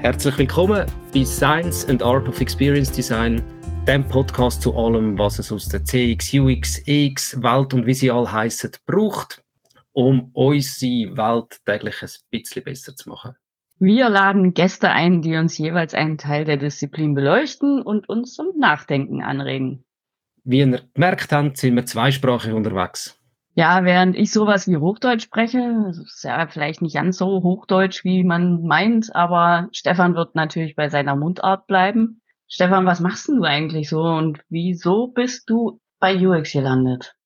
Herzlich willkommen bei Science and Art of Experience Design, dem Podcast zu allem, was es aus der CX, UX, EX, Welt und wie sie alle heißen, braucht, um unsere Welt täglich ein bisschen besser zu machen. Wir laden Gäste ein, die uns jeweils einen Teil der Disziplin beleuchten und uns zum Nachdenken anregen. Wie ihr gemerkt habt, sind wir zweisprachig unterwegs. Ja, während ich sowas wie Hochdeutsch spreche, ist ja vielleicht nicht ganz so Hochdeutsch, wie man meint, aber Stefan wird natürlich bei seiner Mundart bleiben. Stefan, was machst du eigentlich so und wieso bist du bei UX gelandet?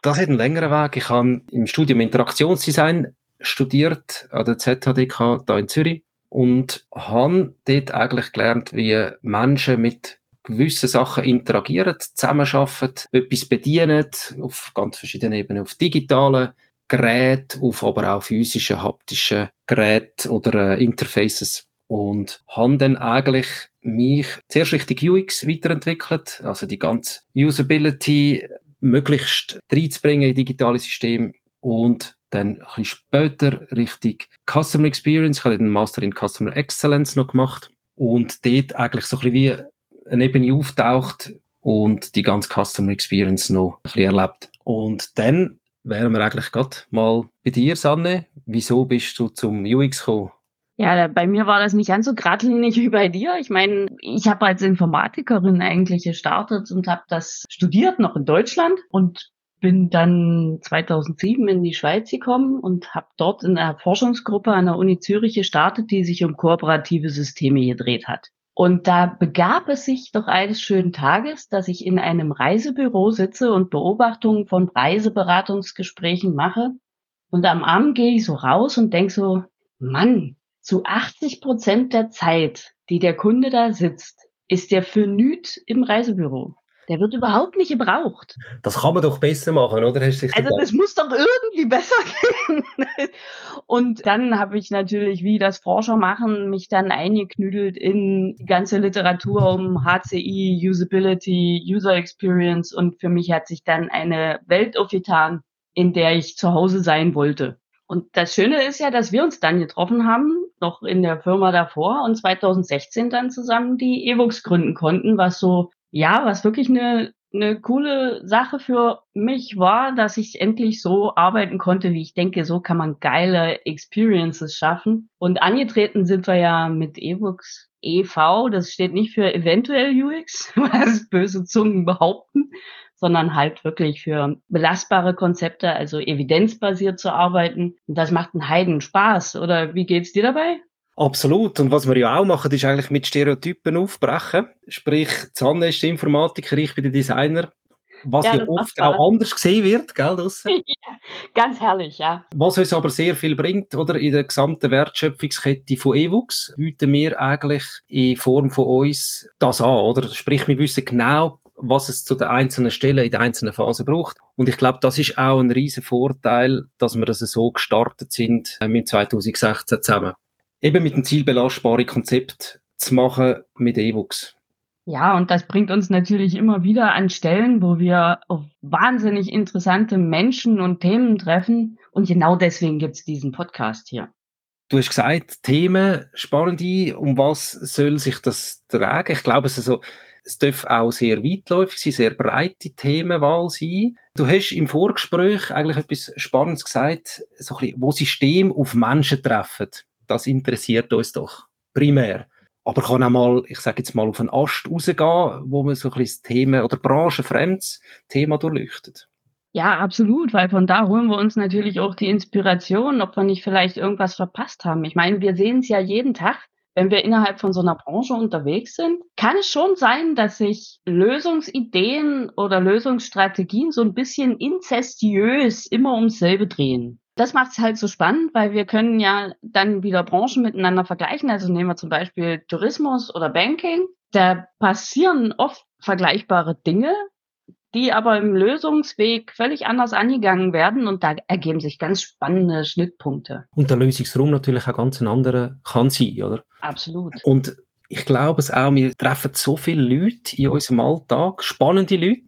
Das hat einen längeren Weg. Ich habe im Studium Interaktionsdesign studiert an der ZHDK da in Zürich und habe dort eigentlich gelernt, wie Menschen mit gewisse Sachen interagieren, zusammenarbeiten, etwas bedienen, auf ganz verschiedenen Ebenen, auf digitalen Geräten, auf aber auch physischen, haptischen Geräten oder äh, Interfaces. Und haben dann eigentlich mich zuerst richtig UX weiterentwickelt, also die ganze Usability möglichst reinzubringen in digitale Systeme und dann ein bisschen später richtig Customer Experience. Ich habe den Master in Customer Excellence noch gemacht und dort eigentlich so ein bisschen wie eine Ebene auftaucht und die ganze Customer Experience noch ein bisschen erlebt. Und dann wären wir eigentlich gerade mal bei dir, Sanne. Wieso bist du zum UX gekommen? Ja, bei mir war das nicht ganz so geradlinig wie bei dir. Ich meine, ich habe als Informatikerin eigentlich gestartet und habe das studiert noch in Deutschland und bin dann 2007 in die Schweiz gekommen und habe dort in einer Forschungsgruppe an der Uni Zürich gestartet, die sich um kooperative Systeme gedreht hat. Und da begab es sich doch eines schönen Tages, dass ich in einem Reisebüro sitze und Beobachtungen von Reiseberatungsgesprächen mache. Und am Abend gehe ich so raus und denke so, Mann, zu 80 Prozent der Zeit, die der Kunde da sitzt, ist der für nüt im Reisebüro. Der wird überhaupt nicht gebraucht. Das kann man doch besser machen, oder? also das muss doch irgendwie besser gehen. Und dann habe ich natürlich, wie das Forscher machen, mich dann eingeknüdelt in die ganze Literatur um HCI, Usability, User Experience und für mich hat sich dann eine Welt aufgetan, in der ich zu Hause sein wollte. Und das Schöne ist ja, dass wir uns dann getroffen haben, noch in der Firma davor und 2016 dann zusammen die Evox gründen konnten, was so ja, was wirklich eine, eine coole Sache für mich war, dass ich endlich so arbeiten konnte, wie ich denke, so kann man geile Experiences schaffen. Und angetreten sind wir ja mit eBooks EV, das steht nicht für eventuell UX, was böse Zungen behaupten, sondern halt wirklich für belastbare Konzepte, also evidenzbasiert zu arbeiten. Und das macht einen Heiden Spaß. Oder wie geht's dir dabei? Absolut. Und was wir ja auch machen, ist eigentlich mit Stereotypen aufbrechen. Sprich, Zanne ist der Informatiker, ich bin der Designer. Was ja, ja oft auch anders gesehen wird, gell, ja, ganz herrlich, ja. Was uns aber sehr viel bringt, oder, in der gesamten Wertschöpfungskette von EWUX, bieten wir eigentlich in Form von uns das an, oder? Sprich, wir wissen genau, was es zu den einzelnen Stellen in der einzelnen Phase braucht. Und ich glaube, das ist auch ein riesen Vorteil, dass wir das so gestartet sind äh, mit 2016 zusammen eben mit dem Ziel belastbare Konzept zu machen mit E-Books. Ja, und das bringt uns natürlich immer wieder an Stellen, wo wir auf wahnsinnig interessante Menschen und Themen treffen. Und genau deswegen gibt es diesen Podcast hier. Du hast gesagt, Themen, spannende, um was soll sich das tragen? Ich glaube, es, also, es darf auch sehr weitläufig sein, sehr breite Themenwahl sein. Du hast im Vorgespräch eigentlich etwas Spannendes gesagt, so ein bisschen, wo System auf Menschen treffen das interessiert uns doch primär. Aber kann auch mal, ich sage jetzt mal, auf einen Ast rausgehen, wo man so ein bisschen das Thema oder branchenfremdes Thema durchleuchtet. Ja, absolut, weil von da holen wir uns natürlich auch die Inspiration, ob wir nicht vielleicht irgendwas verpasst haben. Ich meine, wir sehen es ja jeden Tag, wenn wir innerhalb von so einer Branche unterwegs sind, kann es schon sein, dass sich Lösungsideen oder Lösungsstrategien so ein bisschen inzestiös immer ums selbe drehen das macht es halt so spannend, weil wir können ja dann wieder Branchen miteinander vergleichen. Also nehmen wir zum Beispiel Tourismus oder Banking. Da passieren oft vergleichbare Dinge, die aber im Lösungsweg völlig anders angegangen werden und da ergeben sich ganz spannende Schnittpunkte. Und der Lösungsraum natürlich auch ganz ein anderer kann sein, oder? Absolut. Und ich glaube es auch, wir treffen so viele Leute in unserem Alltag, spannende Leute,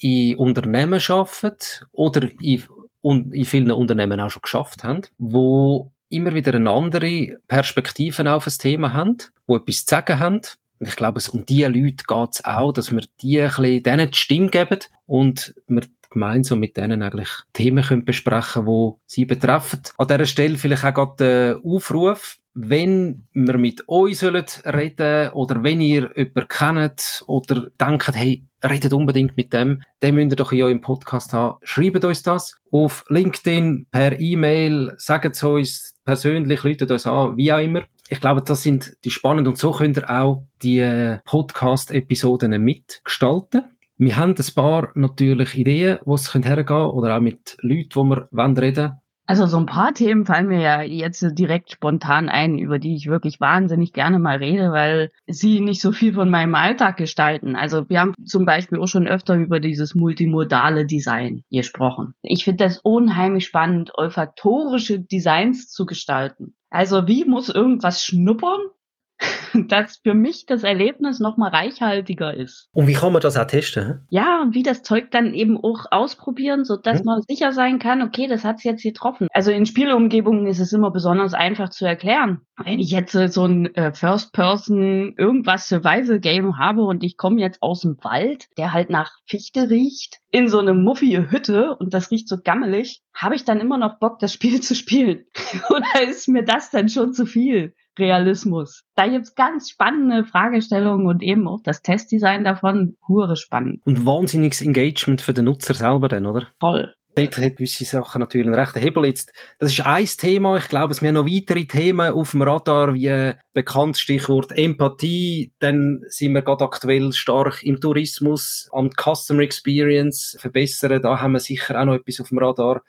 die in Unternehmen arbeiten oder in und in vielen Unternehmen auch schon geschafft haben, wo immer wieder eine andere Perspektive auf ein Thema haben, wo etwas zu sagen haben. Ich glaube, es um diese Leute geht es auch, dass wir die ein bisschen, denen die Stimme geben und wir gemeinsam mit denen eigentlich Themen können besprechen können, die sie betreffen. An dieser Stelle vielleicht auch gerade der Aufruf, wenn wir mit euch reden sollen oder wenn ihr jemanden kennt oder denkt, hey, redet unbedingt mit dem, dann müsst ihr doch in eurem Podcast haben. Schreibt uns das auf LinkedIn, per E-Mail, sagt es uns persönlich, läutet uns an, wie auch immer. Ich glaube, das sind die spannend und so könnt ihr auch die Podcast-Episoden mitgestalten. Wir haben ein paar natürlich Ideen, wo es hergehen könnte, oder auch mit Leuten, die wir reden wollen. Also so ein paar Themen fallen mir ja jetzt direkt spontan ein, über die ich wirklich wahnsinnig gerne mal rede, weil sie nicht so viel von meinem Alltag gestalten. Also wir haben zum Beispiel auch schon öfter über dieses multimodale Design gesprochen. Ich finde das unheimlich spannend, olfaktorische Designs zu gestalten. Also wie muss irgendwas schnuppern, dass für mich das Erlebnis noch mal reichhaltiger ist. Und wie kann man das auch testen? Ja, und wie das Zeug dann eben auch ausprobieren, so dass hm. man sicher sein kann, okay, das hat es jetzt getroffen. Also in Spielumgebungen ist es immer besonders einfach zu erklären. Wenn ich jetzt so ein äh, First-Person irgendwas Survival-Game habe und ich komme jetzt aus dem Wald, der halt nach Fichte riecht, in so eine muffige Hütte und das riecht so gammelig, habe ich dann immer noch Bock, das Spiel zu spielen? Oder ist mir das dann schon zu viel? Realismus. Da gibt's ganz spannende Fragestellungen und eben auch das Testdesign davon, hure spannend. Und wahnsinniges Engagement für den Nutzer selber dann, oder? Voll. Dort hat gewisse Sachen natürlich einen rechten Hebel jetzt. Das ist ein Thema. Ich glaube, es haben noch weitere Themen auf dem Radar, wie bekannt Stichwort Empathie. Dann sind wir gerade aktuell stark im Tourismus, am Customer Experience verbessern. Da haben wir sicher auch noch etwas auf dem Radar.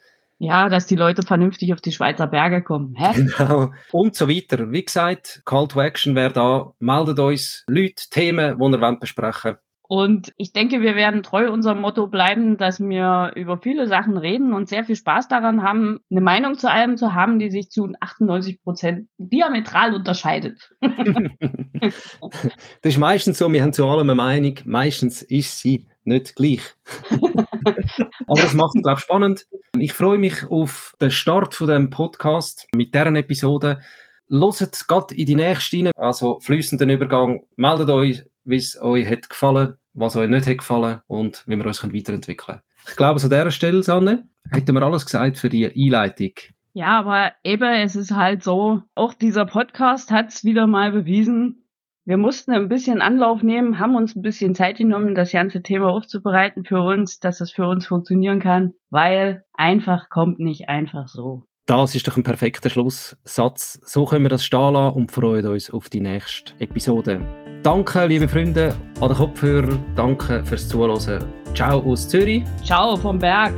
Ja, dass die Leute vernünftig auf die Schweizer Berge kommen. Hä? Genau. Und so weiter. Wie gesagt, Call to Action wäre da. Meldet uns Leute, Themen, die ihr besprechen. Und ich denke, wir werden treu unserem Motto bleiben, dass wir über viele Sachen reden und sehr viel Spaß daran haben, eine Meinung zu allem zu haben, die sich zu 98 Prozent diametral unterscheidet. das ist meistens so, wir haben zu allem eine Meinung. Meistens ist sie nicht gleich. Aber das macht es, glaube ich, spannend. Ich freue mich auf den Start von dem Podcast mit deren Episode. Loset gerade in die nächste rein. Also fließenden Übergang. Meldet euch, wie es euch hat gefallen, was euch nicht hat gefallen und wie wir uns weiterentwickeln können. Ich glaube, an dieser Stelle, Sanne, hätten wir alles gesagt für die Einleitung. Ja, aber eben, es ist halt so, auch dieser Podcast hat es wieder mal bewiesen, wir mussten ein bisschen Anlauf nehmen, haben uns ein bisschen Zeit genommen, das ganze Thema aufzubereiten für uns, dass es für uns funktionieren kann, weil einfach kommt nicht einfach so. Das ist doch ein perfekter Schlusssatz. So können wir das stehen lassen und freuen uns auf die nächste Episode. Danke, liebe Freunde, an den Kopfhörer. Danke fürs Zuhören. Ciao aus Zürich. Ciao vom Berg.